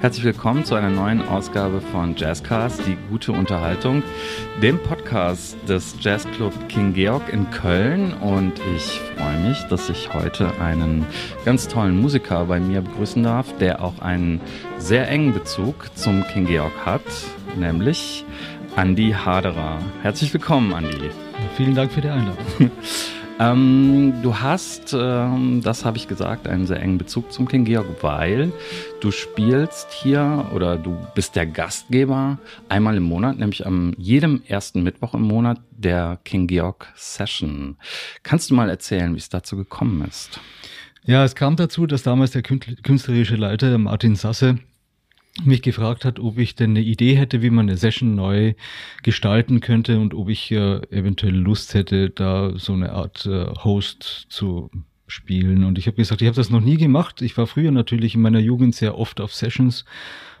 Herzlich willkommen zu einer neuen Ausgabe von Jazzcast, die gute Unterhaltung, dem Podcast des Jazzclub King Georg in Köln. Und ich freue mich, dass ich heute einen ganz tollen Musiker bei mir begrüßen darf, der auch einen sehr engen Bezug zum King Georg hat, nämlich Andy Haderer. Herzlich willkommen, Andy. Vielen Dank für die Einladung. Ähm, du hast, ähm, das habe ich gesagt, einen sehr engen Bezug zum King Georg, weil du spielst hier oder du bist der Gastgeber einmal im Monat, nämlich am jedem ersten Mittwoch im Monat der King Georg Session. Kannst du mal erzählen, wie es dazu gekommen ist? Ja, es kam dazu, dass damals der künstlerische Leiter Martin Sasse mich gefragt hat, ob ich denn eine Idee hätte, wie man eine Session neu gestalten könnte und ob ich äh, eventuell Lust hätte, da so eine Art äh, Host zu spielen. Und ich habe gesagt, ich habe das noch nie gemacht. Ich war früher natürlich in meiner Jugend sehr oft auf Sessions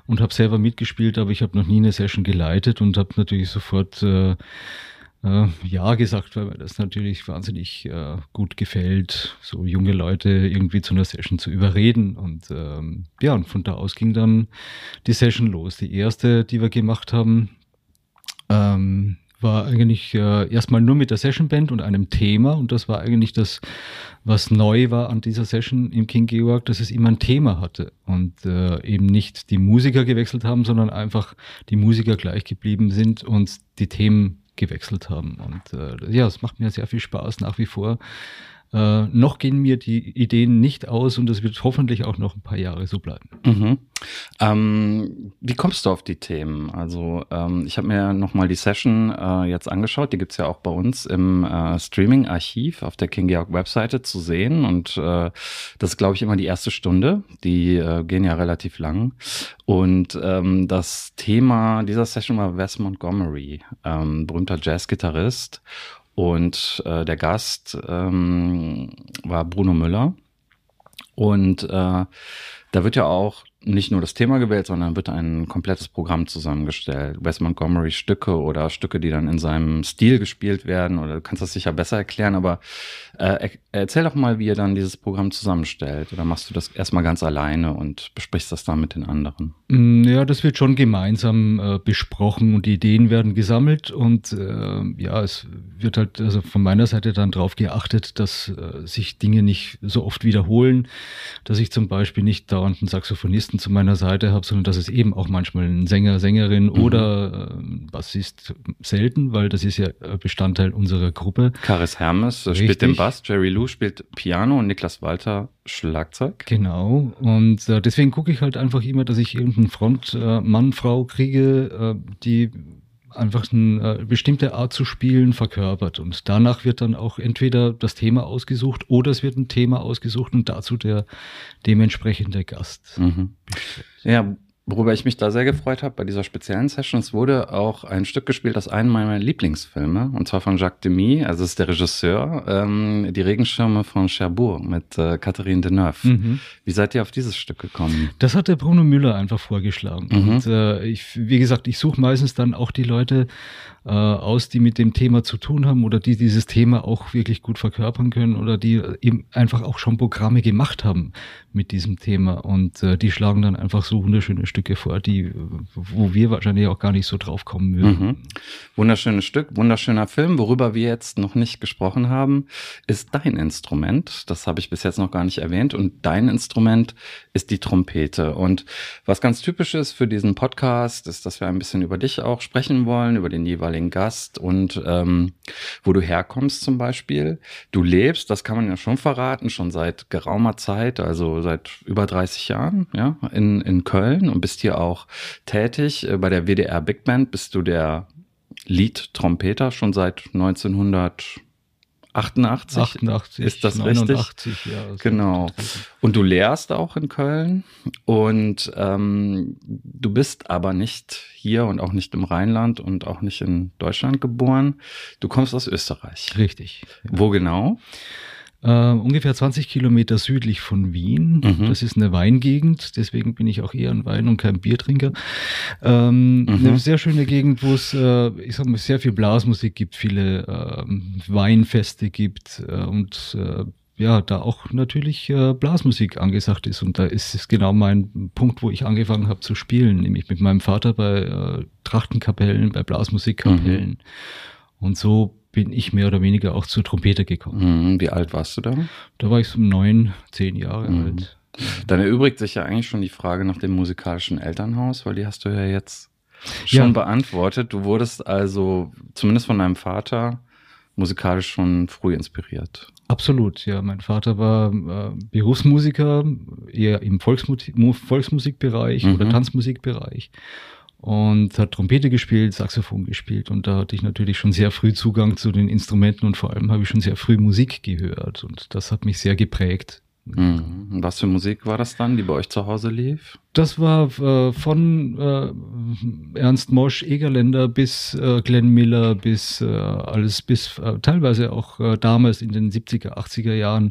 und habe selber mitgespielt, aber ich habe noch nie eine Session geleitet und habe natürlich sofort äh, äh, ja gesagt, weil mir das natürlich wahnsinnig äh, gut gefällt, so junge Leute irgendwie zu einer Session zu überreden. Und ähm, ja, und von da aus ging dann die Session los. Die erste, die wir gemacht haben, ähm, war eigentlich äh, erstmal nur mit der Sessionband und einem Thema. Und das war eigentlich das, was neu war an dieser Session im King Georg, dass es immer ein Thema hatte und äh, eben nicht die Musiker gewechselt haben, sondern einfach die Musiker gleich geblieben sind und die Themen gewechselt haben. Und äh, ja, es macht mir sehr viel Spaß nach wie vor. Äh, noch gehen mir die Ideen nicht aus und das wird hoffentlich auch noch ein paar Jahre so bleiben. Mhm. Ähm, wie kommst du auf die Themen? Also ähm, ich habe mir nochmal die Session äh, jetzt angeschaut, die gibt's ja auch bei uns im äh, Streaming-Archiv auf der King Georg Webseite zu sehen und äh, das ist, glaube ich, immer die erste Stunde. Die äh, gehen ja relativ lang. Und ähm, das Thema dieser Session war Wes Montgomery, ähm, berühmter Jazzgitarrist. Und äh, der Gast ähm, war Bruno Müller. Und äh, da wird ja auch nicht nur das Thema gewählt, sondern wird ein komplettes Programm zusammengestellt. Wes Montgomery Stücke oder Stücke, die dann in seinem Stil gespielt werden. Oder du kannst das sicher besser erklären, aber äh, erzähl doch mal, wie ihr dann dieses Programm zusammenstellt. Oder machst du das erstmal ganz alleine und besprichst das dann mit den anderen? Mm, ja, das wird schon gemeinsam äh, besprochen und die Ideen werden gesammelt und äh, ja, es wird halt also von meiner Seite dann darauf geachtet, dass äh, sich Dinge nicht so oft wiederholen, dass ich zum Beispiel nicht dauernd einen Saxophonisten zu meiner Seite habe, sondern dass es eben auch manchmal ein Sänger, Sängerin mhm. oder äh, Bassist selten, weil das ist ja Bestandteil unserer Gruppe. Karis Hermes Richtig. spielt den Bass Bass, Jerry Lou spielt Piano und Niklas Walter Schlagzeug. Genau. Und äh, deswegen gucke ich halt einfach immer, dass ich irgendeinen Frontmann, äh, Frau kriege, äh, die einfach eine äh, bestimmte Art zu spielen verkörpert. Und danach wird dann auch entweder das Thema ausgesucht oder es wird ein Thema ausgesucht und dazu der dementsprechende Gast. Mhm. Ja, Worüber ich mich da sehr gefreut habe bei dieser speziellen Session, es wurde auch ein Stück gespielt aus einem meiner Lieblingsfilme, und zwar von Jacques Demy, also ist der Regisseur, ähm, Die Regenschirme von Cherbourg mit äh, Catherine Deneuve. Mhm. Wie seid ihr auf dieses Stück gekommen? Das hat der Bruno Müller einfach vorgeschlagen. Mhm. Und äh, ich, wie gesagt, ich suche meistens dann auch die Leute äh, aus, die mit dem Thema zu tun haben oder die dieses Thema auch wirklich gut verkörpern können oder die eben einfach auch schon Programme gemacht haben mit diesem Thema. Und äh, die schlagen dann einfach so wunderschöne Stücke vor, die, wo wir wahrscheinlich auch gar nicht so drauf kommen würden. Mhm. Wunderschönes Stück, wunderschöner Film. Worüber wir jetzt noch nicht gesprochen haben, ist dein Instrument. Das habe ich bis jetzt noch gar nicht erwähnt. Und dein Instrument ist die Trompete. Und was ganz typisch ist für diesen Podcast, ist, dass wir ein bisschen über dich auch sprechen wollen, über den jeweiligen Gast und ähm, wo du herkommst zum Beispiel. Du lebst, das kann man ja schon verraten, schon seit geraumer Zeit, also seit über 30 Jahren, ja, in, in Köln und bist hier auch tätig. Äh, bei der WDR Big Band bist du der Lead-Trompeter schon seit 1988. 88 ist das 89, richtig? Ja, genau. Und du lehrst auch in Köln und ähm, du bist aber nicht hier und auch nicht im Rheinland und auch nicht in Deutschland geboren. Du kommst aus Österreich. Richtig. Ja. Wo genau? Uh, ungefähr 20 Kilometer südlich von Wien. Mhm. Das ist eine Weingegend, deswegen bin ich auch eher ein Wein- und kein Biertrinker. Ähm, mhm. Eine sehr schöne Gegend, wo es, äh, ich sag mal, sehr viel Blasmusik gibt, viele äh, Weinfeste gibt äh, und äh, ja, da auch natürlich äh, Blasmusik angesagt ist. Und da ist es genau mein Punkt, wo ich angefangen habe zu spielen, nämlich mit meinem Vater bei äh, Trachtenkapellen, bei Blasmusikkapellen. Mhm. Und so bin ich mehr oder weniger auch zur Trompete gekommen. Mhm. Wie alt warst du da? Da war ich so neun, zehn Jahre mhm. alt. Dann erübrigt sich ja eigentlich schon die Frage nach dem musikalischen Elternhaus, weil die hast du ja jetzt schon ja. beantwortet. Du wurdest also zumindest von deinem Vater musikalisch schon früh inspiriert. Absolut, ja. Mein Vater war äh, Berufsmusiker, eher im Volksmusik Volksmusikbereich mhm. oder Tanzmusikbereich und hat Trompete gespielt, Saxophon gespielt und da hatte ich natürlich schon sehr früh Zugang zu den Instrumenten und vor allem habe ich schon sehr früh Musik gehört und das hat mich sehr geprägt. Mhm. Was für Musik war das dann, die bei euch zu Hause lief? Das war äh, von äh, Ernst Mosch, Egerländer bis äh, Glenn Miller, bis äh, alles, bis äh, teilweise auch äh, damals in den 70er, 80er Jahren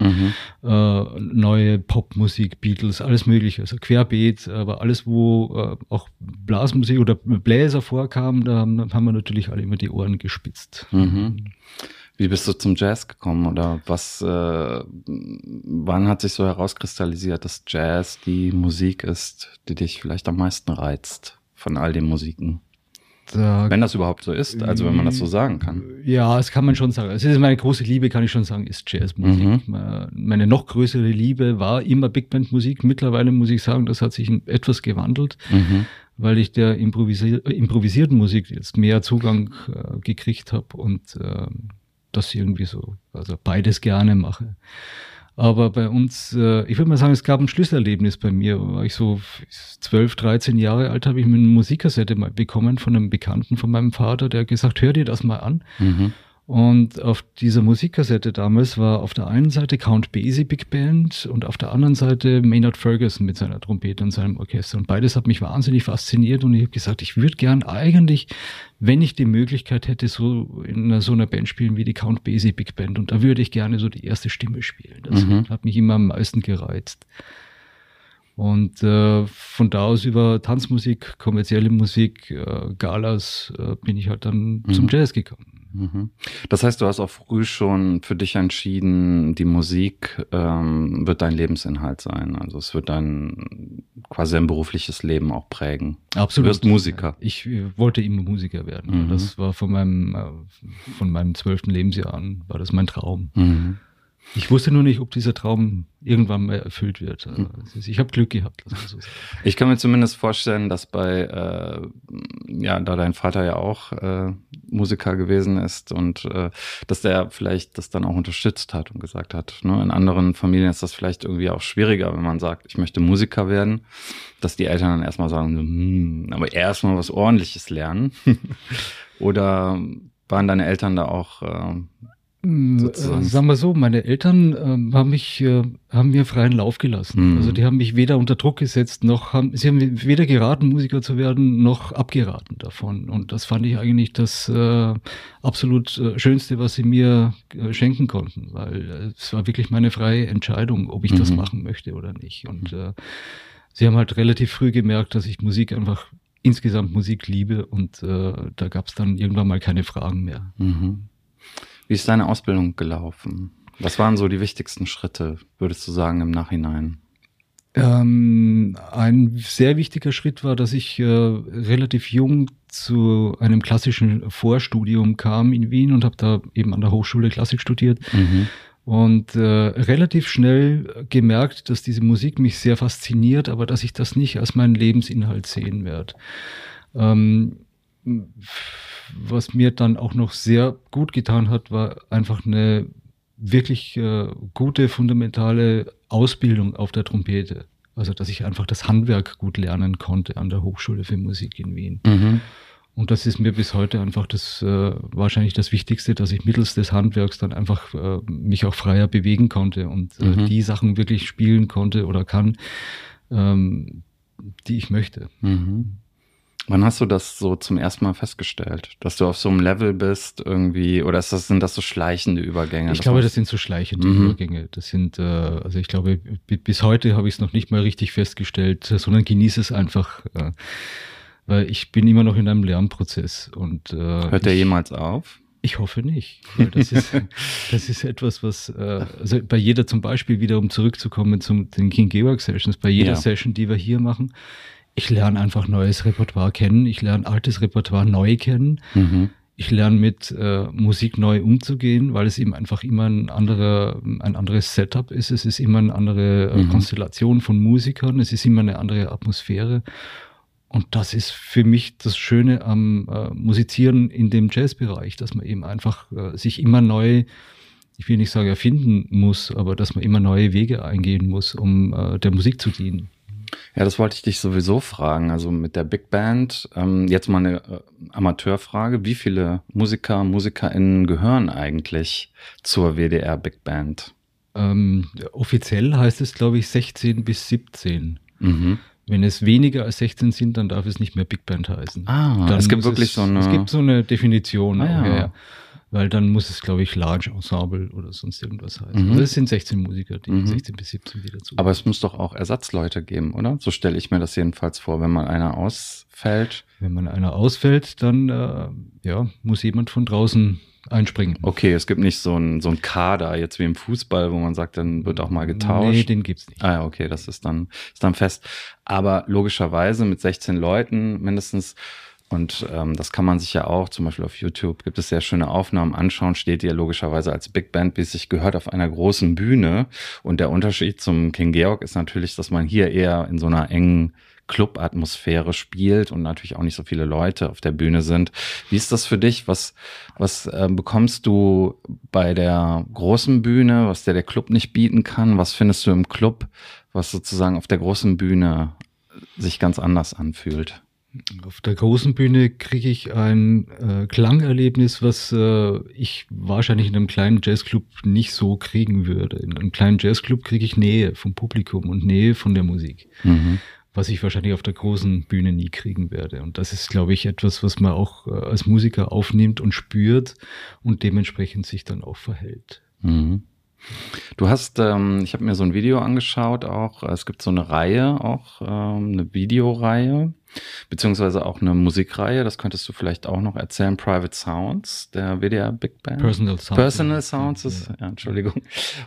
mhm. neue Popmusik, Beatles, alles mögliche, also querbeet, aber alles, wo auch Blasmusik oder Bläser vorkam, da haben, haben wir natürlich alle immer die Ohren gespitzt. Mhm. Wie bist du zum Jazz gekommen oder was, äh, wann hat sich so herauskristallisiert, dass Jazz die Musik ist, die dich vielleicht am meisten reizt von all den Musiken? Da, wenn das überhaupt so ist, also wenn man das so sagen kann. Ja, das kann man schon sagen. Es ist meine große Liebe, kann ich schon sagen, ist Jazzmusik. Mhm. Meine noch größere Liebe war immer Big Band Musik. Mittlerweile muss ich sagen, das hat sich etwas gewandelt, mhm. weil ich der improvisier improvisierten Musik jetzt mehr Zugang äh, gekriegt habe und äh, das irgendwie so, also beides gerne mache. Aber bei uns, äh, ich würde mal sagen, es gab ein Schlüsselerlebnis bei mir. War ich so 12, 13 Jahre alt, habe ich mir eine Musikkassette mal bekommen von einem Bekannten von meinem Vater, der gesagt, hör dir das mal an. Mhm. Und auf dieser Musikkassette damals war auf der einen Seite Count Basie Big Band und auf der anderen Seite Maynard Ferguson mit seiner Trompete und seinem Orchester. Und beides hat mich wahnsinnig fasziniert und ich habe gesagt, ich würde gern eigentlich, wenn ich die Möglichkeit hätte, so in so einer Band spielen wie die Count Basie Big Band. Und da würde ich gerne so die erste Stimme spielen. Das mhm. hat mich immer am meisten gereizt. Und äh, von da aus über Tanzmusik, kommerzielle Musik, äh, Galas äh, bin ich halt dann mhm. zum Jazz gekommen. Mhm. Das heißt, du hast auch früh schon für dich entschieden, die Musik ähm, wird dein Lebensinhalt sein. Also es wird dein quasi ein berufliches Leben auch prägen. Absolut. Du wirst Musiker. Ich äh, wollte immer Musiker werden. Mhm. Das war von meinem äh, von meinem zwölften Lebensjahr an war das mein Traum. Mhm. Ich wusste nur nicht, ob dieser Traum irgendwann mal erfüllt wird. Also ich habe Glück gehabt. So ich kann mir zumindest vorstellen, dass bei, äh, ja, da dein Vater ja auch äh, Musiker gewesen ist und äh, dass der vielleicht das dann auch unterstützt hat und gesagt hat, ne, in anderen Familien ist das vielleicht irgendwie auch schwieriger, wenn man sagt, ich möchte Musiker werden, dass die Eltern dann erstmal sagen, hm, aber erstmal was ordentliches lernen. Oder waren deine Eltern da auch äh, hm, Sozusagen. Äh, sagen wir so, meine Eltern äh, haben mich, äh, haben mir freien Lauf gelassen. Mhm. Also die haben mich weder unter Druck gesetzt, noch haben, sie haben weder geraten, Musiker zu werden, noch abgeraten davon. Und das fand ich eigentlich das äh, absolut äh, Schönste, was sie mir äh, schenken konnten, weil es war wirklich meine freie Entscheidung, ob ich mhm. das machen möchte oder nicht. Und sie haben halt relativ früh gemerkt, dass ich Musik einfach insgesamt Musik liebe und da gab es dann irgendwann mal keine Fragen mehr. Mhm. Wie ist deine Ausbildung gelaufen? Was waren so die wichtigsten Schritte, würdest du sagen, im Nachhinein? Ähm, ein sehr wichtiger Schritt war, dass ich äh, relativ jung zu einem klassischen Vorstudium kam in Wien und habe da eben an der Hochschule Klassik studiert. Mhm. Und äh, relativ schnell gemerkt, dass diese Musik mich sehr fasziniert, aber dass ich das nicht als meinen Lebensinhalt sehen werde. Ähm, was mir dann auch noch sehr gut getan hat, war einfach eine wirklich äh, gute fundamentale Ausbildung auf der Trompete. Also, dass ich einfach das Handwerk gut lernen konnte an der Hochschule für Musik in Wien. Mhm. Und das ist mir bis heute einfach das äh, wahrscheinlich das Wichtigste, dass ich mittels des Handwerks dann einfach äh, mich auch freier bewegen konnte und äh, mhm. die Sachen wirklich spielen konnte oder kann, ähm, die ich möchte. Mhm. Wann hast du das so zum ersten Mal festgestellt, dass du auf so einem Level bist irgendwie, oder das, sind das so schleichende Übergänge? Ich glaube, das sind so schleichende mhm. Übergänge. Das sind, äh, also ich glaube, bis heute habe ich es noch nicht mal richtig festgestellt, sondern genieße es einfach, äh, weil ich bin immer noch in einem Lernprozess und äh, hört der jemals auf? Ich hoffe nicht. Weil das, ist, das ist etwas, was, äh, also bei jeder zum Beispiel wieder, um zurückzukommen zum den King Georg Sessions, bei jeder ja. Session, die wir hier machen, ich lerne einfach neues Repertoire kennen, ich lerne altes Repertoire neu kennen. Mhm. Ich lerne mit äh, Musik neu umzugehen, weil es eben einfach immer ein anderer, ein anderes Setup ist. Es ist immer eine andere äh, mhm. Konstellation von Musikern. Es ist immer eine andere Atmosphäre. Und das ist für mich das Schöne am äh, Musizieren in dem Jazzbereich, dass man eben einfach äh, sich immer neu, ich will nicht sagen erfinden muss, aber dass man immer neue Wege eingehen muss, um äh, der Musik zu dienen. Ja, das wollte ich dich sowieso fragen. Also mit der Big Band, ähm, jetzt mal eine äh, Amateurfrage. Wie viele Musiker, MusikerInnen gehören eigentlich zur WDR Big Band? Ähm, offiziell heißt es, glaube ich, 16 bis 17. Mhm. Wenn es weniger als 16 sind, dann darf es nicht mehr Big Band heißen. Ah, dann es gibt wirklich es, so eine. Es gibt so eine Definition. Ah, ja. Weil dann muss es, glaube ich, Large Ensemble oder sonst irgendwas heißen. Mhm. Also es sind 16 Musiker, die mhm. 16 bis 17 wieder zu. Aber es muss doch auch Ersatzleute geben, oder? So stelle ich mir das jedenfalls vor, wenn mal einer ausfällt. Wenn man einer ausfällt, dann äh, ja, muss jemand von draußen einspringen. Okay, es gibt nicht so ein, so ein Kader, jetzt wie im Fußball, wo man sagt, dann wird auch mal getauscht. Nee, den gibt's nicht. Ah ja, okay, das ist dann, ist dann fest. Aber logischerweise mit 16 Leuten mindestens und ähm, das kann man sich ja auch, zum Beispiel auf YouTube gibt es sehr schöne Aufnahmen anschauen, steht ihr logischerweise als Big Band, wie es sich gehört, auf einer großen Bühne. Und der Unterschied zum King Georg ist natürlich, dass man hier eher in so einer engen Club-Atmosphäre spielt und natürlich auch nicht so viele Leute auf der Bühne sind. Wie ist das für dich? Was, was äh, bekommst du bei der großen Bühne, was dir der Club nicht bieten kann? Was findest du im Club, was sozusagen auf der großen Bühne sich ganz anders anfühlt? Auf der großen Bühne kriege ich ein äh, Klangerlebnis, was äh, ich wahrscheinlich in einem kleinen Jazzclub nicht so kriegen würde. In einem kleinen Jazzclub kriege ich Nähe vom Publikum und Nähe von der Musik. Mhm was ich wahrscheinlich auf der großen Bühne nie kriegen werde. Und das ist, glaube ich, etwas, was man auch äh, als Musiker aufnimmt und spürt und dementsprechend sich dann auch verhält. Mhm. Du hast, ähm, ich habe mir so ein Video angeschaut auch. Es gibt so eine Reihe auch, ähm, eine Videoreihe, beziehungsweise auch eine Musikreihe. Das könntest du vielleicht auch noch erzählen. Private Sounds, der WDR Big Band. Personal Sounds. Personal Sounds ist, ja, Entschuldigung.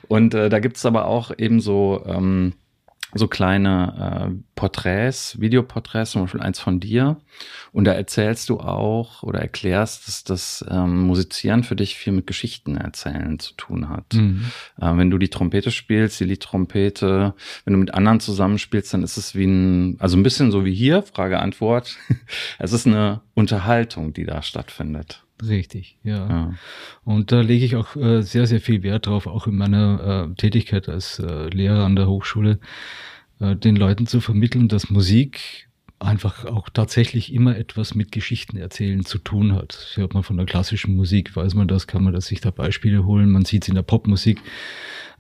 Und äh, da gibt es aber auch eben so ähm, so kleine äh, Porträts, Videoporträts, zum Beispiel eins von dir. Und da erzählst du auch oder erklärst, dass das ähm, Musizieren für dich viel mit Geschichten erzählen zu tun hat. Mhm. Äh, wenn du die Trompete spielst, die Liedtrompete, wenn du mit anderen zusammenspielst, dann ist es wie ein, also ein bisschen so wie hier, Frage-Antwort. es ist eine Unterhaltung, die da stattfindet. Richtig, ja. ja. Und da lege ich auch äh, sehr, sehr viel Wert drauf, auch in meiner äh, Tätigkeit als äh, Lehrer an der Hochschule, äh, den Leuten zu vermitteln, dass Musik einfach auch tatsächlich immer etwas mit Geschichten erzählen zu tun hat. Hört man von der klassischen Musik, weiß man das, kann man das sich da Beispiele holen, man sieht es in der Popmusik.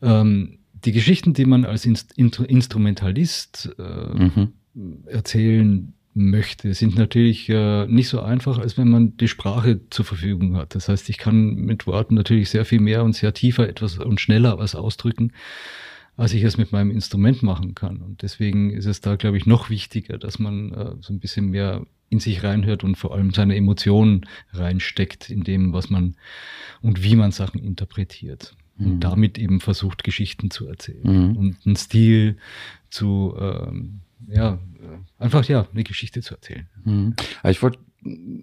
Ähm, die Geschichten, die man als Inst Instrumentalist äh, mhm. erzählen möchte, sind natürlich äh, nicht so einfach, als wenn man die Sprache zur Verfügung hat. Das heißt, ich kann mit Worten natürlich sehr viel mehr und sehr tiefer etwas und schneller was ausdrücken, als ich es mit meinem Instrument machen kann. Und deswegen ist es da, glaube ich, noch wichtiger, dass man äh, so ein bisschen mehr in sich reinhört und vor allem seine Emotionen reinsteckt in dem, was man und wie man Sachen interpretiert. Mhm. Und damit eben versucht, Geschichten zu erzählen mhm. und einen Stil zu ähm, ja, einfach ja, eine Geschichte zu erzählen. Mhm. Ich wollte,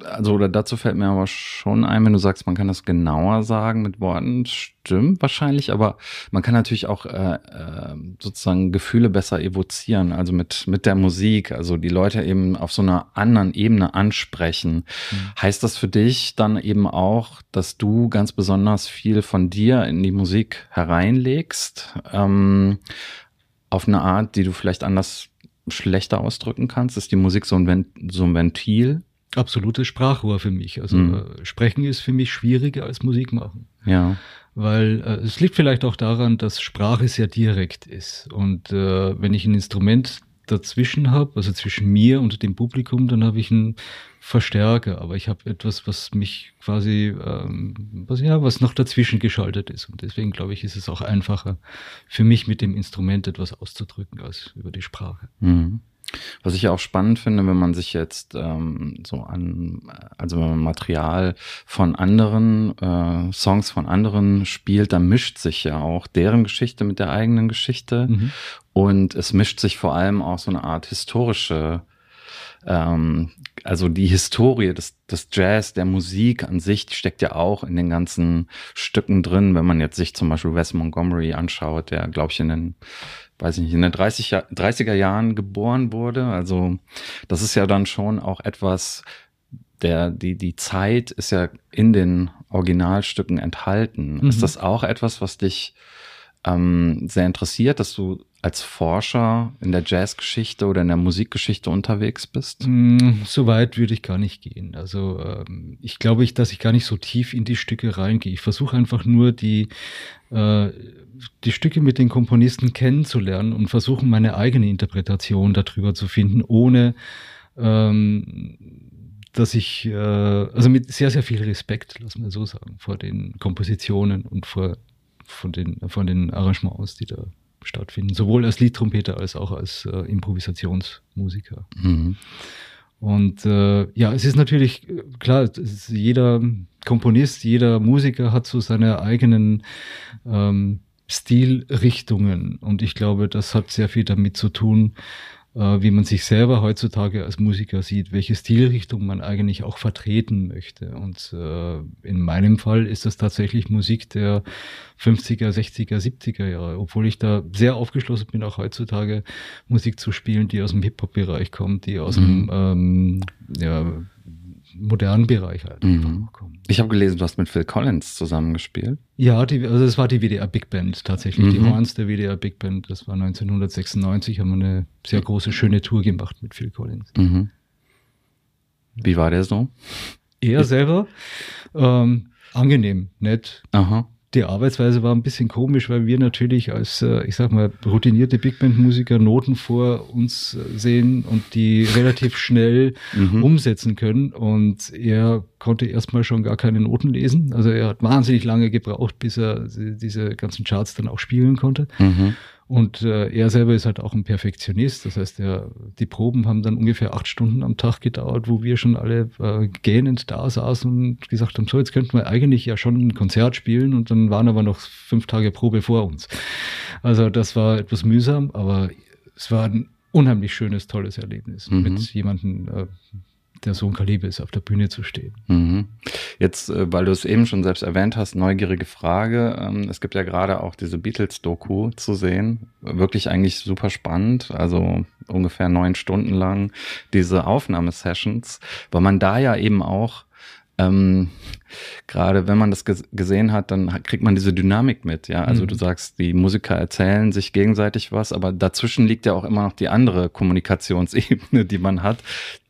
also oder dazu fällt mir aber schon ein, wenn du sagst, man kann das genauer sagen mit Worten, stimmt wahrscheinlich, aber man kann natürlich auch äh, äh, sozusagen Gefühle besser evozieren, also mit mit der Musik, also die Leute eben auf so einer anderen Ebene ansprechen. Mhm. Heißt das für dich dann eben auch, dass du ganz besonders viel von dir in die Musik hereinlegst? Ähm, auf eine Art, die du vielleicht anders schlechter ausdrücken kannst? Ist die Musik so ein, so ein Ventil? Absolutes Sprachrohr für mich. Also mhm. äh, Sprechen ist für mich schwieriger als Musik machen. Ja. Weil äh, es liegt vielleicht auch daran, dass Sprache sehr direkt ist. Und äh, wenn ich ein Instrument dazwischen habe, also zwischen mir und dem Publikum, dann habe ich einen Verstärker, aber ich habe etwas, was mich quasi, ähm, was ja, was noch dazwischen geschaltet ist. Und deswegen glaube ich, ist es auch einfacher für mich mit dem Instrument etwas auszudrücken als über die Sprache. Mhm. Was ich auch spannend finde, wenn man sich jetzt ähm, so an, also wenn man Material von anderen, äh, Songs von anderen spielt, dann mischt sich ja auch deren Geschichte mit der eigenen Geschichte. Mhm. Und es mischt sich vor allem auch so eine Art historische ähm, also die Historie des, des Jazz, der Musik an sich, steckt ja auch in den ganzen Stücken drin. Wenn man jetzt sich zum Beispiel Wes Montgomery anschaut, der, glaube ich, in den weiß ich nicht, in den 30 30er Jahren geboren wurde. Also das ist ja dann schon auch etwas, der, die, die Zeit ist ja in den Originalstücken enthalten. Mhm. Ist das auch etwas, was dich ähm, sehr interessiert, dass du als Forscher in der Jazzgeschichte oder in der Musikgeschichte unterwegs bist? Mm, so weit würde ich gar nicht gehen. Also ähm, ich glaube, ich, dass ich gar nicht so tief in die Stücke reingehe. Ich versuche einfach nur die, äh, die Stücke mit den Komponisten kennenzulernen und versuchen meine eigene Interpretation darüber zu finden, ohne ähm, dass ich, äh, also mit sehr, sehr viel Respekt, lass mal so sagen, vor den Kompositionen und vor von den, von den Arrangements, die da stattfinden, sowohl als Liedtrompeter als auch als äh, Improvisationsmusiker. Mhm. Und äh, ja, es ist natürlich äh, klar, ist jeder Komponist, jeder Musiker hat so seine eigenen ähm, Stilrichtungen. Und ich glaube, das hat sehr viel damit zu tun, wie man sich selber heutzutage als Musiker sieht, welche Stilrichtung man eigentlich auch vertreten möchte. Und äh, in meinem Fall ist das tatsächlich Musik der 50er, 60er, 70er Jahre, obwohl ich da sehr aufgeschlossen bin, auch heutzutage Musik zu spielen, die aus dem Hip-Hop-Bereich kommt, die aus mhm. dem ähm, ja, modernen Bereich halt mhm. Ich habe gelesen, du hast mit Phil Collins zusammengespielt. Ja, die, also es war die WDR Big Band tatsächlich, mhm. die Horns der WDR Big Band. Das war 1996, haben wir eine sehr große, schöne Tour gemacht mit Phil Collins. Mhm. Wie war der so? Er selber ähm, angenehm, nett. Aha die Arbeitsweise war ein bisschen komisch, weil wir natürlich als, äh, ich sag mal, routinierte Big Band Musiker Noten vor uns äh, sehen und die relativ schnell mhm. umsetzen können. Und er konnte erstmal schon gar keine Noten lesen. Also er hat wahnsinnig lange gebraucht, bis er diese ganzen Charts dann auch spielen konnte. Mhm. Und äh, er selber ist halt auch ein Perfektionist. Das heißt, er, die Proben haben dann ungefähr acht Stunden am Tag gedauert, wo wir schon alle äh, gähnend da saßen und gesagt haben, so, jetzt könnten wir eigentlich ja schon ein Konzert spielen. Und dann waren aber noch fünf Tage Probe vor uns. Also das war etwas mühsam, aber es war ein unheimlich schönes, tolles Erlebnis, mhm. mit jemandem äh, der so ein Kaliber ist, auf der Bühne zu stehen. Mhm. Jetzt, äh, weil du es eben schon selbst erwähnt hast, neugierige Frage. Ähm, es gibt ja gerade auch diese Beatles-Doku zu sehen. Wirklich eigentlich super spannend. Also ungefähr neun Stunden lang diese Aufnahmesessions, weil man da ja eben auch ähm, gerade wenn man das gesehen hat, dann kriegt man diese Dynamik mit. Ja, also mhm. du sagst, die Musiker erzählen sich gegenseitig was, aber dazwischen liegt ja auch immer noch die andere Kommunikationsebene, die man hat.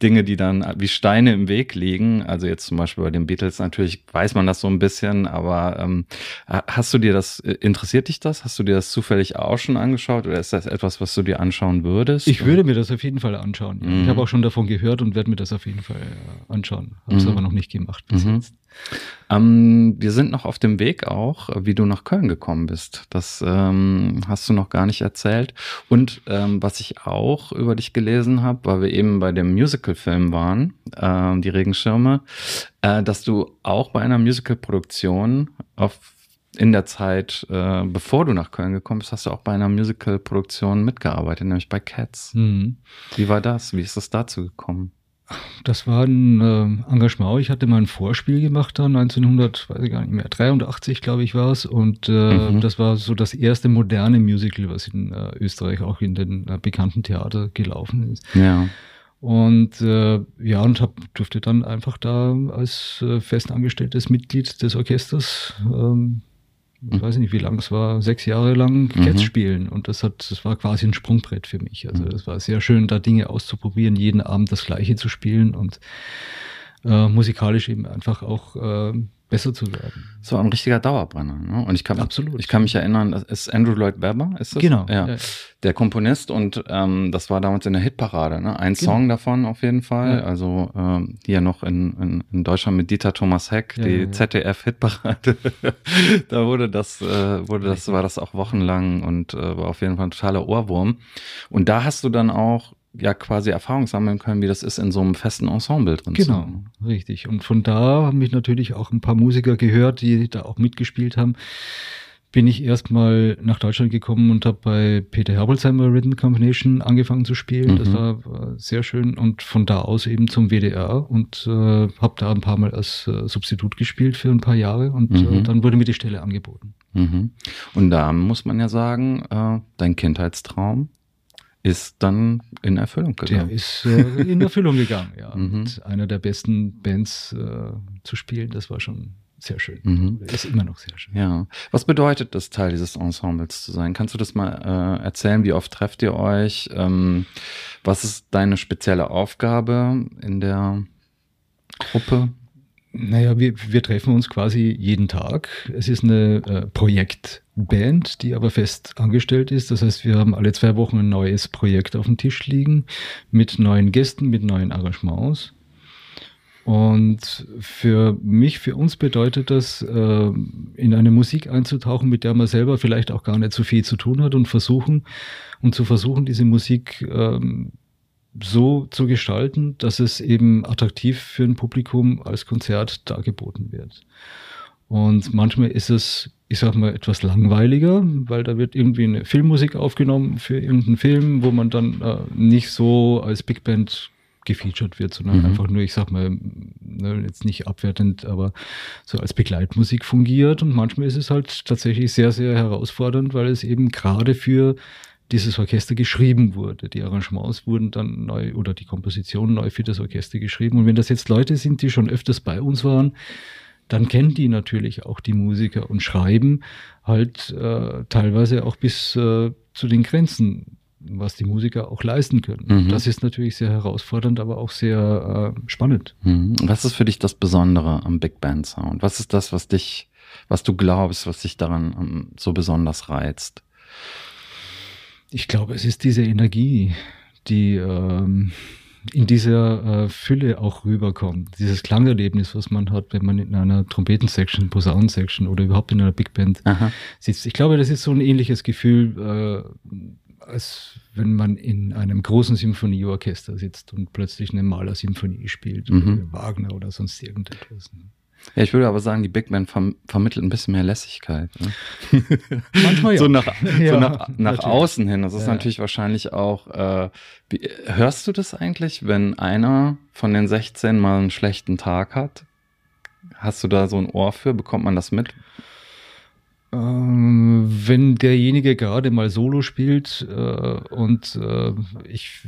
Dinge, die dann wie Steine im Weg liegen. Also jetzt zum Beispiel bei den Beatles natürlich weiß man das so ein bisschen, aber ähm, hast du dir das, äh, interessiert dich das? Hast du dir das zufällig auch schon angeschaut oder ist das etwas, was du dir anschauen würdest? Ich würde mir das auf jeden Fall anschauen. Mhm. Ich habe auch schon davon gehört und werde mir das auf jeden Fall äh, anschauen. Habe es mhm. aber noch nicht gemacht bis mhm. jetzt. Ähm, wir sind noch auf dem Weg auch, wie du nach Köln gekommen bist. Das ähm, hast du noch gar nicht erzählt. Und ähm, was ich auch über dich gelesen habe, weil wir eben bei dem Musical-Film waren, äh, die Regenschirme, äh, dass du auch bei einer Musical-Produktion auf in der Zeit, äh, bevor du nach Köln gekommen bist, hast du auch bei einer Musical-Produktion mitgearbeitet, nämlich bei Cats. Mhm. Wie war das? Wie ist es dazu gekommen? Das war ein äh, Engagement. Ich hatte mal ein Vorspiel gemacht da 1900, weiß ich gar nicht mehr, 83 glaube ich war es. Und äh, mhm. das war so das erste moderne Musical, was in äh, Österreich auch in den äh, bekannten Theater gelaufen ist. Ja. Und äh, ja, und hab, durfte dann einfach da als äh, festangestelltes Mitglied des Orchesters ähm, ich weiß nicht, wie lang es war, sechs Jahre lang Cats mhm. spielen. Und das hat, das war quasi ein Sprungbrett für mich. Also es mhm. war sehr schön, da Dinge auszuprobieren, jeden Abend das Gleiche zu spielen und äh, musikalisch eben einfach auch äh, besser zu werden. So ein richtiger Dauerbrenner. Ne? Und ich kann, Absolut. ich kann mich erinnern, das ist Andrew Lloyd Webber, ist das? Genau. Ja. ja. Der Komponist und ähm, das war damals in der Hitparade. Ne? Ein genau. Song davon auf jeden Fall. Ja. Also ähm, hier noch in, in, in Deutschland mit Dieter Thomas Heck, ja, die ZDF-Hitparade. da wurde das, äh, wurde das, war das auch wochenlang und äh, war auf jeden Fall ein totaler Ohrwurm. Und da hast du dann auch ja quasi Erfahrung sammeln können, wie das ist, in so einem festen Ensemble drin genau, zu Genau, richtig. Und von da haben mich natürlich auch ein paar Musiker gehört, die da auch mitgespielt haben bin ich erstmal nach Deutschland gekommen und habe bei Peter Herbolzheimer Rhythm Combination angefangen zu spielen. Mhm. Das war, war, sehr schön und von da aus eben zum WDR und äh, habe da ein paar Mal als äh, Substitut gespielt für ein paar Jahre und äh, mhm. äh, dann wurde mir die Stelle angeboten. Mhm. Und da muss man ja sagen, äh, dein Kindheitstraum ist dann in Erfüllung gegangen. Der ist äh, in Erfüllung gegangen, ja. Mhm. Mit einer der besten Bands äh, zu spielen, das war schon sehr schön. Mhm. Ist immer noch sehr schön. Ja. Was bedeutet das, Teil dieses Ensembles zu sein? Kannst du das mal äh, erzählen? Wie oft trefft ihr euch? Ähm, was ist deine spezielle Aufgabe in der Gruppe? Naja, wir, wir treffen uns quasi jeden Tag. Es ist eine äh, Projektband, die aber fest angestellt ist. Das heißt, wir haben alle zwei Wochen ein neues Projekt auf dem Tisch liegen mit neuen Gästen, mit neuen Arrangements. Und für mich, für uns bedeutet das, äh, in eine Musik einzutauchen, mit der man selber vielleicht auch gar nicht so viel zu tun hat und versuchen und zu versuchen, diese Musik ähm, so zu gestalten, dass es eben attraktiv für ein Publikum als Konzert dargeboten wird. Und manchmal ist es, ich sag mal, etwas langweiliger, weil da wird irgendwie eine Filmmusik aufgenommen für irgendeinen Film, wo man dann äh, nicht so als Big Band gefeatured wird, sondern mhm. einfach nur, ich sag mal, ne, jetzt nicht abwertend, aber so als Begleitmusik fungiert. Und manchmal ist es halt tatsächlich sehr, sehr herausfordernd, weil es eben gerade für dieses Orchester geschrieben wurde. Die Arrangements wurden dann neu oder die Komposition neu für das Orchester geschrieben. Und wenn das jetzt Leute sind, die schon öfters bei uns waren, dann kennen die natürlich auch die Musiker und schreiben halt äh, teilweise auch bis äh, zu den Grenzen was die Musiker auch leisten können. Mhm. Das ist natürlich sehr herausfordernd, aber auch sehr äh, spannend. Mhm. Was ist für dich das Besondere am Big Band Sound? Was ist das, was dich, was du glaubst, was dich daran um, ähm, so besonders reizt? Ich glaube, es ist diese Energie, die ähm, in dieser äh, Fülle auch rüberkommt. Dieses Klangerlebnis, was man hat, wenn man in einer Trompetensection, Posaunensection oder überhaupt in einer Big Band Aha. sitzt. Ich glaube, das ist so ein ähnliches Gefühl, äh, als wenn man in einem großen Symphonieorchester sitzt und plötzlich eine Malersymphonie spielt mhm. oder Wagner oder sonst irgendetwas. Ja, ich würde aber sagen, die Big Band verm vermittelt ein bisschen mehr Lässigkeit. Ne? Manchmal ja. so nach, ja, so nach, nach außen hin. Das ist ja. natürlich wahrscheinlich auch. Äh, wie, hörst du das eigentlich, wenn einer von den 16 mal einen schlechten Tag hat? Hast du da so ein Ohr für? Bekommt man das mit? Ähm, wenn derjenige gerade mal Solo spielt äh, und äh, ich,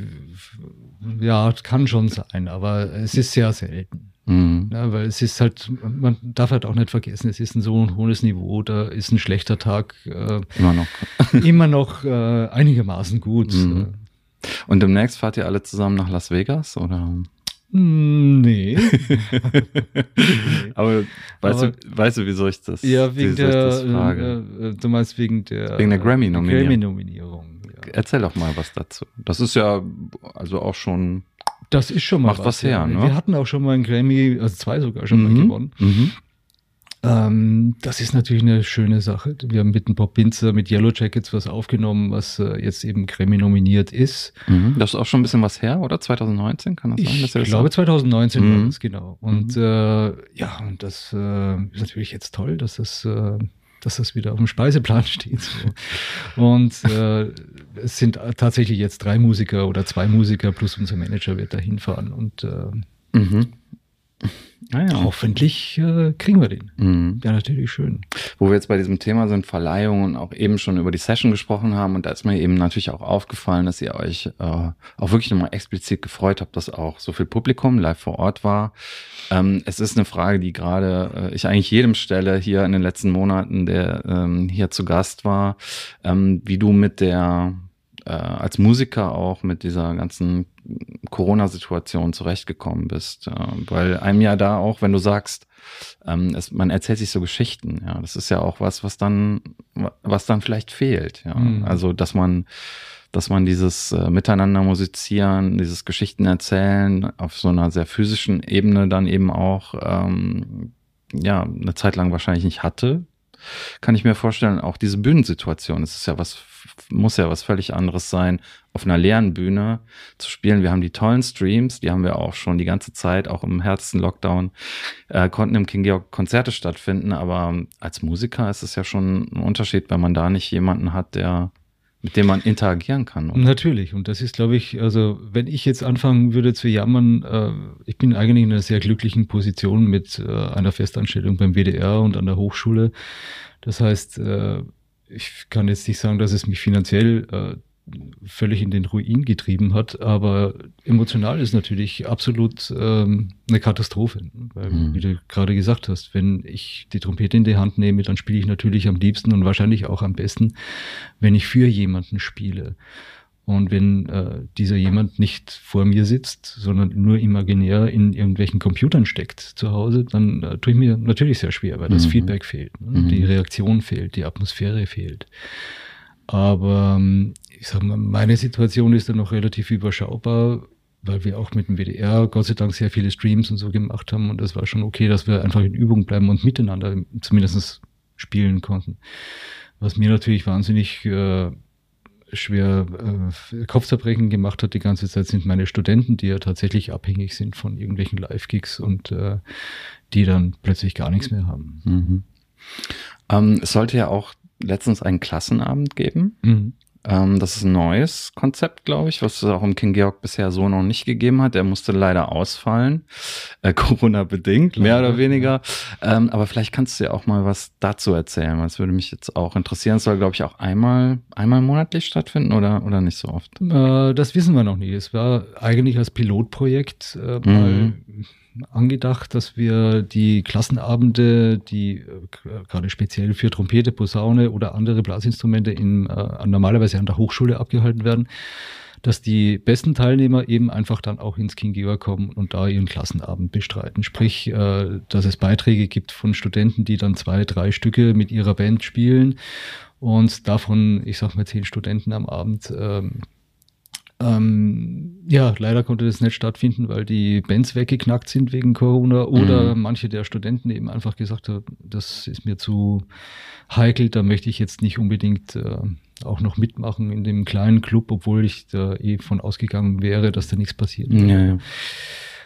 ja, kann schon sein, aber es ist sehr selten. Mhm. Ja, weil es ist halt, man darf halt auch nicht vergessen, es ist ein so ein hohes Niveau, da ist ein schlechter Tag äh, immer noch, immer noch äh, einigermaßen gut. Mhm. Und demnächst fahrt ihr alle zusammen nach Las Vegas oder? Hm, nee. Aber, weißt, Aber du, weißt du, wieso ich das, ja, wegen der, das frage? Äh, äh, du meinst wegen der, wegen der Grammy-Nominierung. Grammy-Nominierung ja. Erzähl doch mal was dazu. Das ist ja also auch schon. Das ist schon mal macht was, was her. Ja. Ne? Wir hatten auch schon mal einen Grammy, also zwei sogar schon mhm. mal gewonnen. Mhm. Ähm, das ist natürlich eine schöne Sache. Wir haben mit dem Bob Pinzer, mit Yellow Jackets was aufgenommen, was äh, jetzt eben Grammy nominiert ist. Mhm. Das ist auch schon ein bisschen was her, oder? 2019 kann das sein? Ich glaube, 2019 mhm. war das, genau. Und mhm. äh, ja, und das äh, ist natürlich jetzt toll, dass das äh, dass das wieder auf dem Speiseplan steht. So. Und äh, es sind tatsächlich jetzt drei Musiker oder zwei Musiker plus unser Manager wird da hinfahren und äh, mhm. Ah ja. Hoffentlich äh, kriegen wir den. Mhm. Wäre natürlich schön. Wo wir jetzt bei diesem Thema sind, Verleihungen und auch eben schon über die Session gesprochen haben und da ist mir eben natürlich auch aufgefallen, dass ihr euch äh, auch wirklich nochmal explizit gefreut habt, dass auch so viel Publikum live vor Ort war. Ähm, es ist eine Frage, die gerade äh, ich eigentlich jedem stelle hier in den letzten Monaten, der ähm, hier zu Gast war, ähm, wie du mit der äh, als Musiker auch mit dieser ganzen Corona-Situation zurechtgekommen bist. Äh, weil einem ja da auch, wenn du sagst, ähm, es, man erzählt sich so Geschichten, ja, das ist ja auch was, was dann, was dann vielleicht fehlt, ja. Mhm. Also, dass man, dass man dieses äh, Miteinander musizieren, dieses Geschichten erzählen auf so einer sehr physischen Ebene dann eben auch, ähm, ja, eine Zeit lang wahrscheinlich nicht hatte. Kann ich mir vorstellen, auch diese Bühnensituation. Es ist ja was, muss ja was völlig anderes sein, auf einer leeren Bühne zu spielen. Wir haben die tollen Streams, die haben wir auch schon die ganze Zeit, auch im härtesten Lockdown, äh, konnten im King Georg Konzerte stattfinden. Aber als Musiker ist es ja schon ein Unterschied, wenn man da nicht jemanden hat, der mit dem man interagieren kann. Oder? Natürlich. Und das ist, glaube ich, also wenn ich jetzt anfangen würde zu jammern, äh, ich bin eigentlich in einer sehr glücklichen Position mit äh, einer Festanstellung beim WDR und an der Hochschule. Das heißt, äh, ich kann jetzt nicht sagen, dass es mich finanziell äh, völlig in den Ruin getrieben hat. Aber emotional ist natürlich absolut ähm, eine Katastrophe. Weil, mhm. wie du gerade gesagt hast, wenn ich die Trompete in die Hand nehme, dann spiele ich natürlich am liebsten und wahrscheinlich auch am besten, wenn ich für jemanden spiele. Und wenn äh, dieser jemand nicht vor mir sitzt, sondern nur imaginär in irgendwelchen Computern steckt zu Hause, dann äh, tue ich mir natürlich sehr schwer, weil das mhm. Feedback fehlt, ne? mhm. die Reaktion fehlt, die Atmosphäre fehlt. Aber ähm, ich sage mal, meine Situation ist dann noch relativ überschaubar, weil wir auch mit dem WDR Gott sei Dank sehr viele Streams und so gemacht haben und das war schon okay, dass wir einfach in Übung bleiben und miteinander zumindest spielen konnten. Was mir natürlich wahnsinnig äh, schwer äh, Kopfzerbrechen gemacht hat die ganze Zeit, sind meine Studenten, die ja tatsächlich abhängig sind von irgendwelchen Live-Gigs und äh, die dann plötzlich gar nichts mehr haben. Mhm. Ähm, es sollte ja auch letztens einen Klassenabend geben. Mhm. Ähm, das ist ein neues Konzept, glaube ich, was es auch im King Georg bisher so noch nicht gegeben hat. Der musste leider ausfallen, äh, Corona-bedingt, mehr oder weniger. Ähm, aber vielleicht kannst du ja auch mal was dazu erzählen, weil es würde mich jetzt auch interessieren. Es soll, glaube ich, auch einmal, einmal monatlich stattfinden oder, oder nicht so oft? Äh, das wissen wir noch nicht. Es war eigentlich als Pilotprojekt äh, mal mhm angedacht, dass wir die Klassenabende, die äh, gerade speziell für Trompete, Posaune oder andere Blasinstrumente in, äh, normalerweise an der Hochschule abgehalten werden, dass die besten Teilnehmer eben einfach dann auch ins King Georg kommen und da ihren Klassenabend bestreiten. Sprich, äh, dass es Beiträge gibt von Studenten, die dann zwei, drei Stücke mit ihrer Band spielen und davon, ich sag mal, zehn Studenten am Abend ähm, ähm, ja, leider konnte das nicht stattfinden, weil die Bands weggeknackt sind wegen Corona oder mhm. manche der Studenten eben einfach gesagt haben, das ist mir zu heikel, da möchte ich jetzt nicht unbedingt äh, auch noch mitmachen in dem kleinen Club, obwohl ich da eh von ausgegangen wäre, dass da nichts passiert. Ja, ja.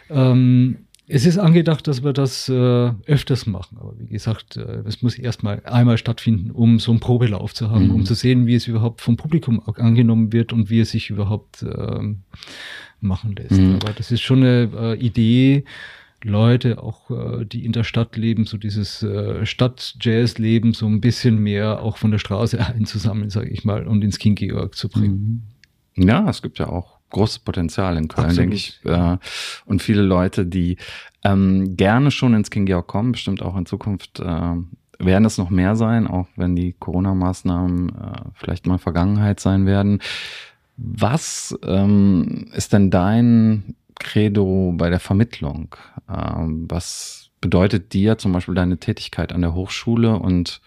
Ähm, es ist angedacht, dass wir das äh, öfters machen. Aber wie gesagt, äh, es muss erstmal einmal stattfinden, um so einen Probelauf zu haben, mhm. um zu sehen, wie es überhaupt vom Publikum angenommen wird und wie es sich überhaupt äh, machen lässt. Mhm. Aber das ist schon eine äh, Idee, Leute, auch äh, die in der Stadt leben, so dieses äh, Stadt-Jazz-Leben so ein bisschen mehr auch von der Straße einzusammeln, sage ich mal, und ins King Georg zu bringen. Mhm. Ja, es gibt ja auch großes Potenzial in Köln, denke ich. Äh, und viele Leute, die ähm, gerne schon ins King Georg kommen, bestimmt auch in Zukunft äh, werden es noch mehr sein, auch wenn die Corona-Maßnahmen äh, vielleicht mal Vergangenheit sein werden. Was ähm, ist denn dein Credo bei der Vermittlung? Ähm, was bedeutet dir zum Beispiel deine Tätigkeit an der Hochschule und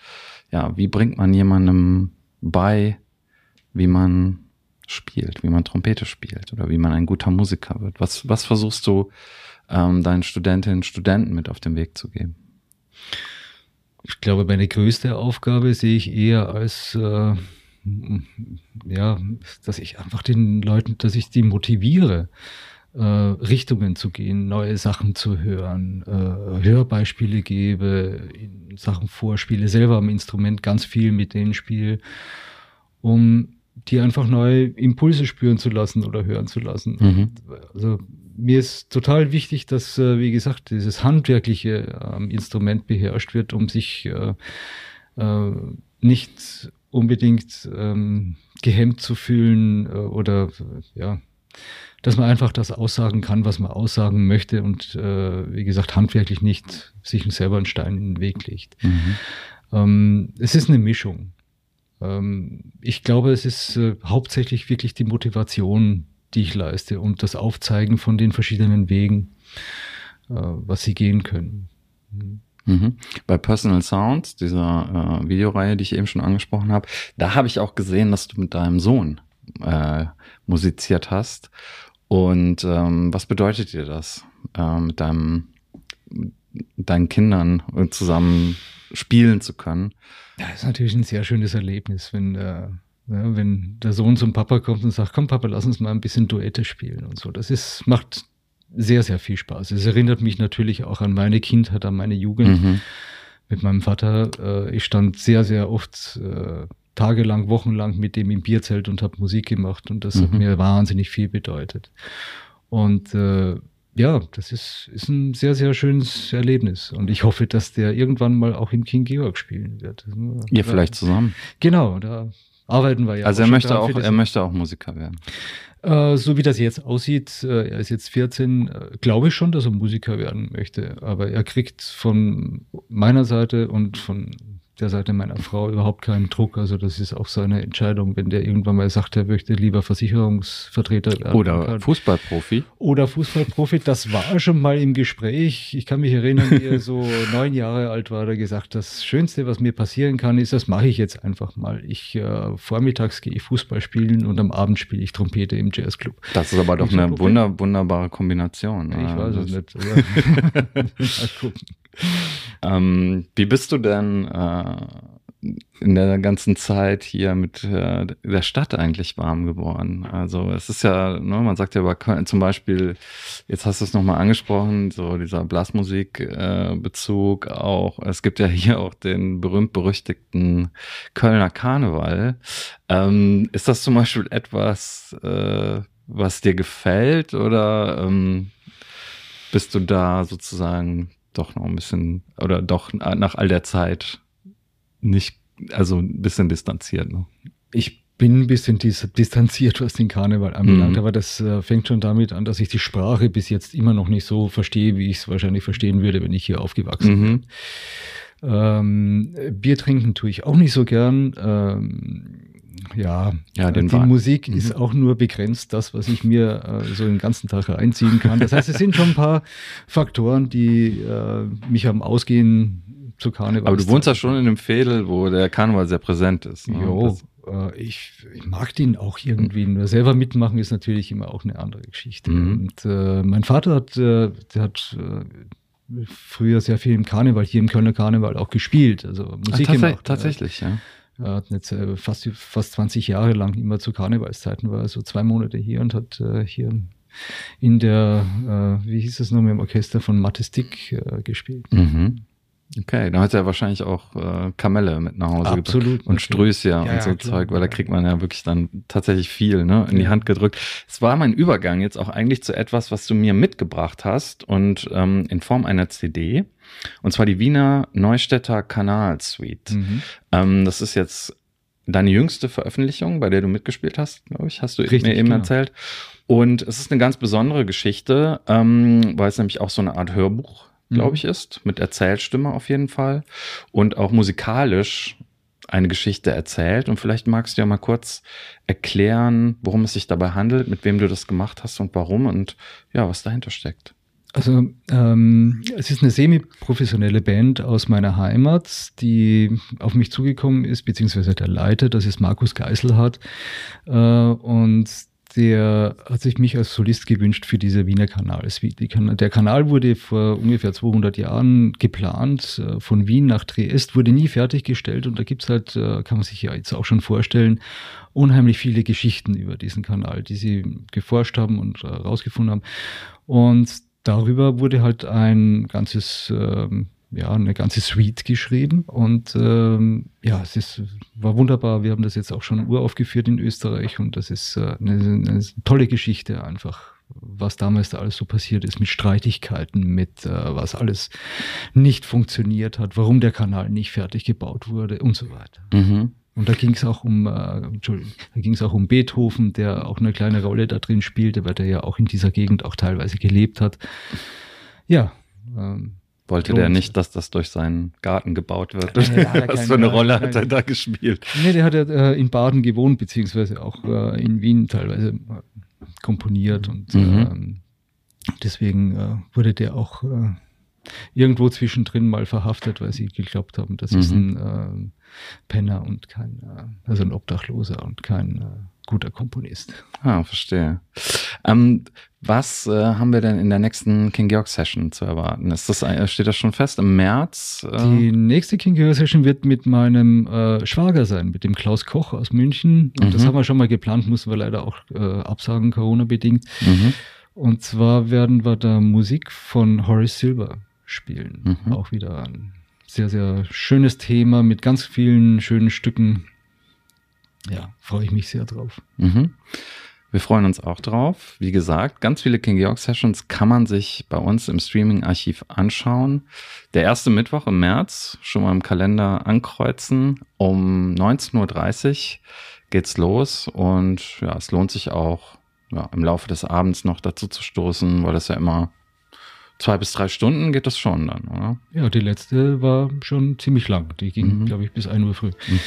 ja, wie bringt man jemandem bei, wie man spielt, wie man Trompete spielt oder wie man ein guter Musiker wird? Was, was versuchst du ähm, deinen Studentinnen und Studenten mit auf den Weg zu geben? Ich glaube, meine größte Aufgabe sehe ich eher als äh, ja, dass ich einfach den Leuten, dass ich die motiviere, äh, Richtungen zu gehen, neue Sachen zu hören, äh, Hörbeispiele gebe, Sachen Vorspiele, selber am Instrument ganz viel mit denen spiele, um die einfach neue Impulse spüren zu lassen oder hören zu lassen. Mhm. Also mir ist total wichtig, dass, äh, wie gesagt, dieses handwerkliche ähm, Instrument beherrscht wird, um sich äh, äh, nicht unbedingt ähm, gehemmt zu fühlen äh, oder ja, dass man einfach das aussagen kann, was man aussagen möchte und äh, wie gesagt, handwerklich nicht sich selber einen Stein in den Weg legt. Mhm. Ähm, es ist eine Mischung. Ähm, ich glaube, es ist äh, hauptsächlich wirklich die Motivation, die ich leiste und das Aufzeigen von den verschiedenen Wegen, äh, was sie gehen können. Mhm. Bei Personal Sounds, dieser äh, Videoreihe, die ich eben schon angesprochen habe, da habe ich auch gesehen, dass du mit deinem Sohn äh, musiziert hast. Und ähm, was bedeutet dir das, äh, mit deinem, mit deinen Kindern zusammen spielen zu können. Ja, ist natürlich ein sehr schönes Erlebnis, wenn, äh, ja, wenn der Sohn zum Papa kommt und sagt, komm Papa, lass uns mal ein bisschen Duette spielen und so. Das ist, macht sehr, sehr viel Spaß. Es erinnert mich natürlich auch an meine Kindheit, an meine Jugend. Mhm. Mit meinem Vater, äh, ich stand sehr, sehr oft äh, tagelang, wochenlang mit dem im Bierzelt und habe Musik gemacht und das mhm. hat mir wahnsinnig viel bedeutet. Und äh, ja, das ist, ist ein sehr, sehr schönes Erlebnis. Und ich hoffe, dass der irgendwann mal auch im King Georg spielen wird. Ihr vielleicht zusammen. Genau, da arbeiten wir ja. Also er möchte auch, er möchte auch Musiker werden. Äh, so wie das jetzt aussieht, äh, er ist jetzt 14, äh, glaube ich schon, dass er Musiker werden möchte. Aber er kriegt von meiner Seite und von der Seite meiner Frau überhaupt keinen Druck. Also das ist auch seine Entscheidung, wenn der irgendwann mal sagt, er möchte lieber Versicherungsvertreter werden. Oder kann. Fußballprofi. Oder Fußballprofi. Das war schon mal im Gespräch. Ich kann mich erinnern, wie er so neun Jahre alt war, da gesagt, das Schönste, was mir passieren kann, ist, das mache ich jetzt einfach mal. Ich äh, vormittags gehe ich Fußball spielen und am Abend spiele ich Trompete im Jazzclub. Das ist aber doch eine wunder, wunderbare Kombination. Ich weiß es nicht. mal gucken. Ähm, wie bist du denn äh, in der ganzen Zeit hier mit äh, der Stadt eigentlich warm geworden? Also es ist ja, ne, man sagt ja über Köln, zum Beispiel, jetzt hast du es nochmal angesprochen, so dieser Blasmusik-Bezug äh, auch. Es gibt ja hier auch den berühmt-berüchtigten Kölner Karneval. Ähm, ist das zum Beispiel etwas, äh, was dir gefällt oder ähm, bist du da sozusagen doch noch ein bisschen, oder doch nach all der Zeit nicht, also ein bisschen distanziert. Ne? Ich bin ein bisschen dis distanziert, was den Karneval anbelangt, mhm. aber das äh, fängt schon damit an, dass ich die Sprache bis jetzt immer noch nicht so verstehe, wie ich es wahrscheinlich verstehen würde, wenn ich hier aufgewachsen mhm. bin. Ähm, Bier trinken tue ich auch nicht so gern. Ähm, ja, ja die Wahn. Musik mhm. ist auch nur begrenzt das, was ich mir äh, so den ganzen Tag reinziehen kann. Das heißt, es sind schon ein paar Faktoren, die äh, mich am Ausgehen zu Karneval. Aber du wohnst ja schon in einem Fädel, wo der Karneval sehr präsent ist. Ne? Jo, äh, ich, ich, mag den auch irgendwie. Nur selber mitmachen ist natürlich immer auch eine andere Geschichte. Mhm. Und äh, mein Vater hat, äh, der hat äh, früher sehr viel im Karneval, hier im Kölner Karneval auch gespielt, also Musik Ach, tats gemacht. Tatsächlich, ja. Er hat jetzt äh, fast, fast 20 Jahre lang immer zu Karnevalszeiten war, er so zwei Monate hier und hat äh, hier in der, äh, wie hieß es nochmal, im Orchester von Matistik äh, gespielt. Mhm. Okay, dann hat er wahrscheinlich auch äh, Kamelle mit nach Hause Absolut. Gebracht. Und Ströße ja, und so klar, Zeug, weil da kriegt man ja wirklich dann tatsächlich viel ne, in die Hand gedrückt. Es war mein Übergang jetzt auch eigentlich zu etwas, was du mir mitgebracht hast und ähm, in Form einer CD. Und zwar die Wiener Neustädter Kanal Suite. Mhm. Ähm, das ist jetzt deine jüngste Veröffentlichung, bei der du mitgespielt hast, glaube ich, hast du Richtig, mir eben genau. erzählt. Und es ist eine ganz besondere Geschichte, ähm, weil es nämlich auch so eine Art Hörbuch glaube mhm. ich, ist, mit Erzählstimme auf jeden Fall und auch musikalisch eine Geschichte erzählt. Und vielleicht magst du ja mal kurz erklären, worum es sich dabei handelt, mit wem du das gemacht hast und warum und ja, was dahinter steckt. Also ähm, es ist eine semi-professionelle Band aus meiner Heimat, die auf mich zugekommen ist, beziehungsweise der Leiter, das ist Markus Geiselhardt. Äh, und der hat sich mich als Solist gewünscht für diese Wiener Kanalsuite. Der Kanal wurde vor ungefähr 200 Jahren geplant, äh, von Wien nach Triest, wurde nie fertiggestellt und da gibt's halt, äh, kann man sich ja jetzt auch schon vorstellen, unheimlich viele Geschichten über diesen Kanal, die sie geforscht haben und herausgefunden haben. Und darüber wurde halt ein ganzes ähm, ja, eine ganze Suite geschrieben und ähm, ja, es ist, war wunderbar. Wir haben das jetzt auch schon uraufgeführt in Österreich und das ist äh, eine, eine tolle Geschichte einfach, was damals da alles so passiert ist mit Streitigkeiten, mit äh, was alles nicht funktioniert hat, warum der Kanal nicht fertig gebaut wurde und so weiter. Mhm. Und da ging es auch um, äh, Entschuldigung, da ging es auch um Beethoven, der auch eine kleine Rolle da drin spielte, weil der ja auch in dieser Gegend auch teilweise gelebt hat. Ja, ähm, wollte der nicht, dass das durch seinen Garten gebaut wird? Ja, Was für eine Rolle hat er da gespielt? Nee, der hat ja äh, in Baden gewohnt, beziehungsweise auch äh, in Wien teilweise äh, komponiert und mhm. ähm, deswegen äh, wurde der auch äh, irgendwo zwischendrin mal verhaftet, weil sie geglaubt haben, das mhm. ist ein äh, Penner und kein, also ein Obdachloser und kein guter Komponist. Ah, verstehe. Ähm, was äh, haben wir denn in der nächsten King Georg Session zu erwarten? Ist das, steht das schon fest im März? Äh? Die nächste King Georg Session wird mit meinem äh, Schwager sein, mit dem Klaus Koch aus München. Und mhm. das haben wir schon mal geplant, mussten wir leider auch äh, absagen, Corona-bedingt. Mhm. Und zwar werden wir da Musik von Horace Silver spielen. Mhm. Auch wieder ein sehr, sehr schönes Thema mit ganz vielen schönen Stücken. Ja, freue ich mich sehr drauf. Mhm. Wir freuen uns auch drauf. Wie gesagt, ganz viele King Georg Sessions kann man sich bei uns im Streaming-Archiv anschauen. Der erste Mittwoch im März, schon mal im Kalender ankreuzen. Um 19.30 Uhr geht's los und ja, es lohnt sich auch, ja, im Laufe des Abends noch dazu zu stoßen, weil das ja immer zwei bis drei Stunden geht das schon dann, oder? Ja, die letzte war schon ziemlich lang. Die ging, mhm. glaube ich, bis 1 Uhr früh. Mhm.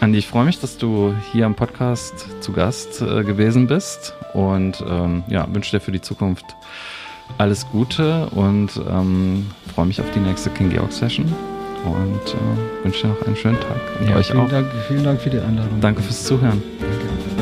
Andi, ich freue mich, dass du hier am Podcast zu Gast äh, gewesen bist und ähm, ja, wünsche dir für die Zukunft alles Gute und ähm, freue mich auf die nächste King Georg Session und äh, wünsche dir noch einen schönen Tag. Und ja, euch vielen auch. Dank, vielen Dank für die Einladung. Danke fürs Zuhören. Danke.